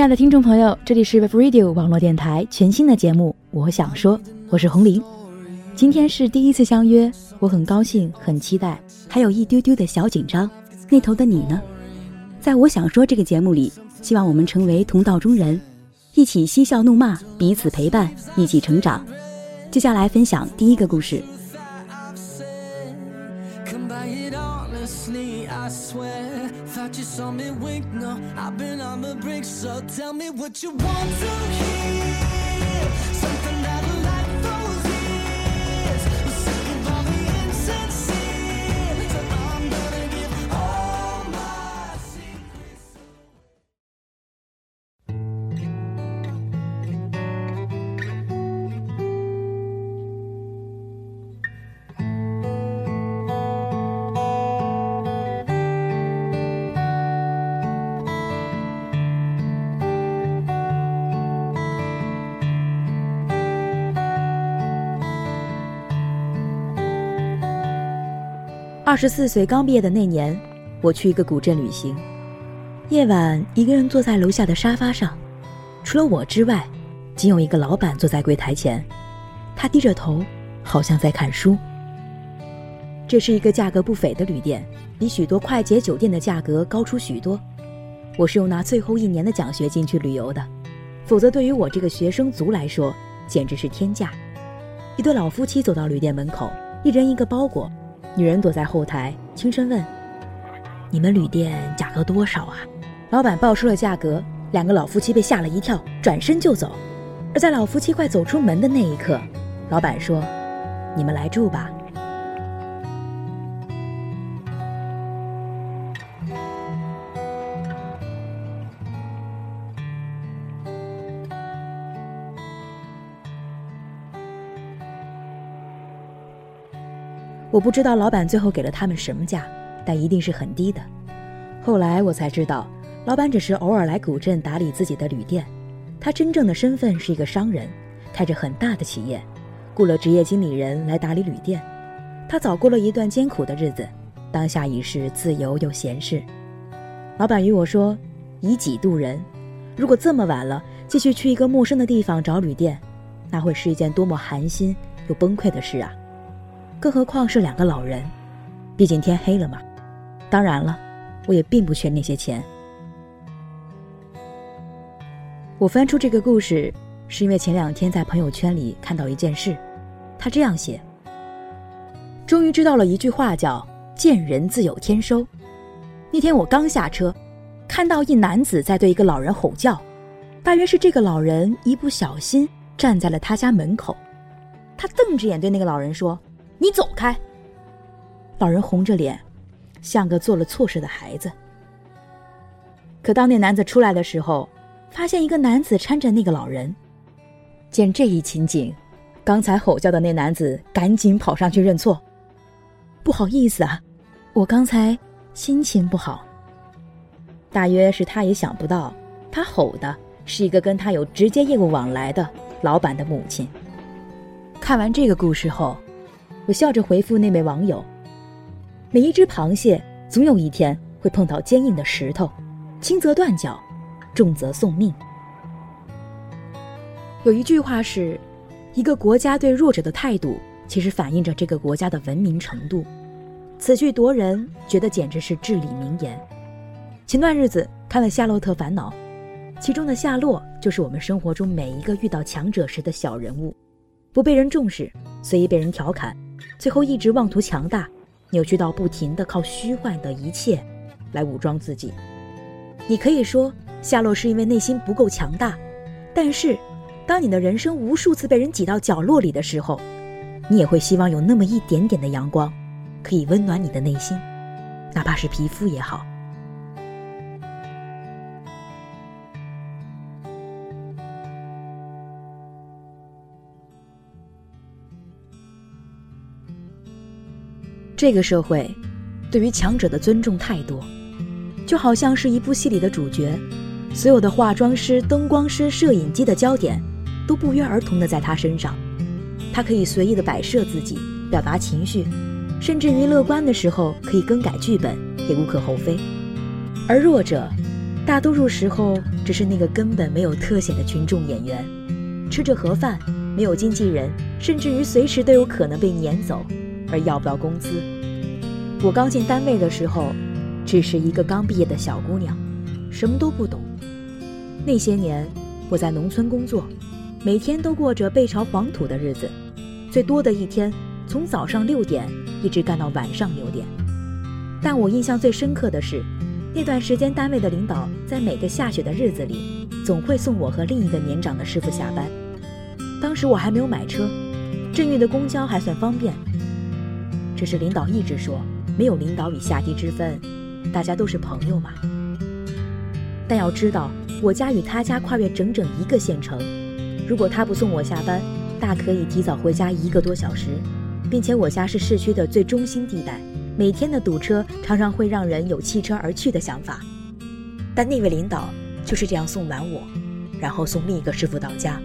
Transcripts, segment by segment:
亲爱的听众朋友，这里是 Web Radio 网络电台全新的节目《我想说》，我是红玲。今天是第一次相约，我很高兴，很期待，还有一丢丢的小紧张。那头的你呢？在我想说这个节目里，希望我们成为同道中人，一起嬉笑怒骂，彼此陪伴，一起成长。接下来分享第一个故事。by it honestly, I swear. Thought you saw me wink, no, I've been on the brink, so tell me what you want to hear. 二十四岁刚毕业的那年，我去一个古镇旅行。夜晚，一个人坐在楼下的沙发上，除了我之外，仅有一个老板坐在柜台前。他低着头，好像在看书。这是一个价格不菲的旅店，比许多快捷酒店的价格高出许多。我是用拿最后一年的奖学金去旅游的，否则对于我这个学生族来说，简直是天价。一对老夫妻走到旅店门口，一人一个包裹。女人躲在后台，轻声问：“你们旅店价格多少啊？”老板报出了价格，两个老夫妻被吓了一跳，转身就走。而在老夫妻快走出门的那一刻，老板说：“你们来住吧。”我不知道老板最后给了他们什么价，但一定是很低的。后来我才知道，老板只是偶尔来古镇打理自己的旅店，他真正的身份是一个商人，开着很大的企业，雇了职业经理人来打理旅店。他早过了一段艰苦的日子，当下已是自由又闲适。老板与我说：“以己度人，如果这么晚了继续去一个陌生的地方找旅店，那会是一件多么寒心又崩溃的事啊！”更何况是两个老人，毕竟天黑了嘛。当然了，我也并不缺那些钱。我翻出这个故事，是因为前两天在朋友圈里看到一件事，他这样写：终于知道了一句话，叫“见人自有天收”。那天我刚下车，看到一男子在对一个老人吼叫，大约是这个老人一不小心站在了他家门口，他瞪着眼对那个老人说。你走开！老人红着脸，像个做了错事的孩子。可当那男子出来的时候，发现一个男子搀着那个老人。见这一情景，刚才吼叫的那男子赶紧跑上去认错：“不好意思啊，我刚才心情不好。”大约是他也想不到，他吼的是一个跟他有直接业务往来的老板的母亲。看完这个故事后。我笑着回复那位网友：“每一只螃蟹总有一天会碰到坚硬的石头，轻则断脚，重则送命。”有一句话是：“一个国家对弱者的态度，其实反映着这个国家的文明程度。”此句夺人，觉得简直是至理名言。前段日子看了《夏洛特烦恼》，其中的夏洛就是我们生活中每一个遇到强者时的小人物，不被人重视，随意被人调侃。最后一直妄图强大，扭曲到不停的靠虚幻的一切来武装自己。你可以说夏洛是因为内心不够强大，但是当你的人生无数次被人挤到角落里的时候，你也会希望有那么一点点的阳光，可以温暖你的内心，哪怕是皮肤也好。这个社会，对于强者的尊重太多，就好像是一部戏里的主角，所有的化妆师、灯光师、摄影机的焦点，都不约而同的在他身上。他可以随意的摆设自己，表达情绪，甚至于乐观的时候可以更改剧本，也无可厚非。而弱者，大多数时候只是那个根本没有特写的群众演员，吃着盒饭，没有经纪人，甚至于随时都有可能被撵走，而要不到工资。我刚进单位的时候，只是一个刚毕业的小姑娘，什么都不懂。那些年，我在农村工作，每天都过着背朝黄土的日子，最多的一天从早上六点一直干到晚上六点。但我印象最深刻的是，那段时间单位的领导在每个下雪的日子里，总会送我和另一个年长的师傅下班。当时我还没有买车，镇域的公交还算方便。只是领导一直说，没有领导与下级之分，大家都是朋友嘛。但要知道，我家与他家跨越整整一个县城，如果他不送我下班，大可以提早回家一个多小时，并且我家是市区的最中心地带。每天的堵车常常会让人有弃车而去的想法，但那位领导就是这样送完我，然后送另一个师傅到家。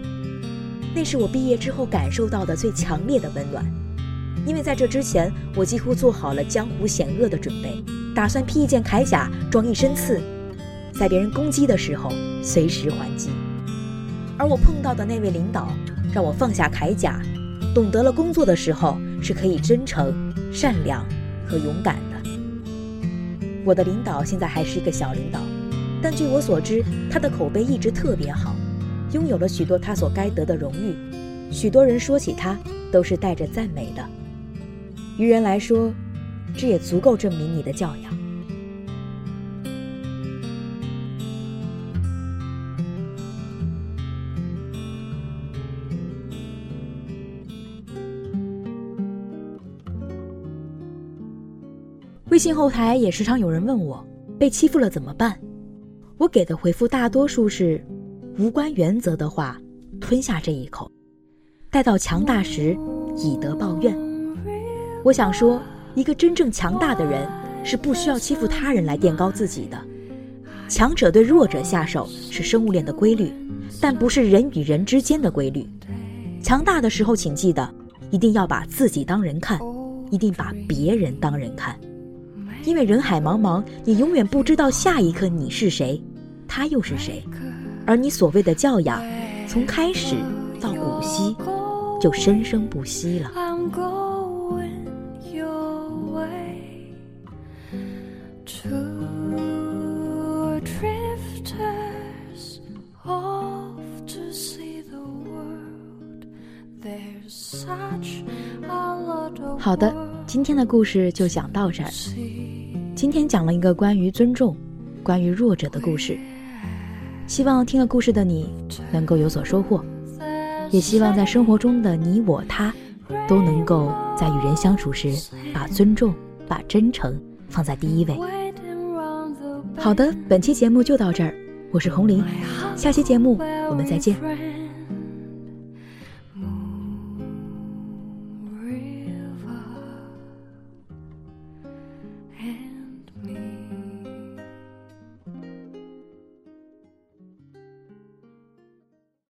那是我毕业之后感受到的最强烈的温暖，因为在这之前，我几乎做好了江湖险恶的准备，打算披一件铠甲，装一身刺，在别人攻击的时候随时还击。而我碰到的那位领导，让我放下铠甲，懂得了工作的时候是可以真诚、善良。和勇敢的，我的领导现在还是一个小领导，但据我所知，他的口碑一直特别好，拥有了许多他所该得的荣誉，许多人说起他都是带着赞美的。于人来说，这也足够证明你的教养。微信后台也时常有人问我被欺负了怎么办，我给的回复大多数是无关原则的话，吞下这一口，待到强大时以德报怨。我想说，一个真正强大的人是不需要欺负他人来垫高自己的。强者对弱者下手是生物链的规律，但不是人与人之间的规律。强大的时候，请记得一定要把自己当人看，一定把别人当人看。因为人海茫茫，你永远不知道下一刻你是谁，他又是谁，而你所谓的教养，从开始到古稀，就生生不息了。好的，今天的故事就讲到这儿。今天讲了一个关于尊重、关于弱者的故事，希望听了故事的你能够有所收获，也希望在生活中的你我他都能够在与人相处时把尊重、把真诚放在第一位。好的，本期节目就到这儿，我是红林，下期节目我们再见。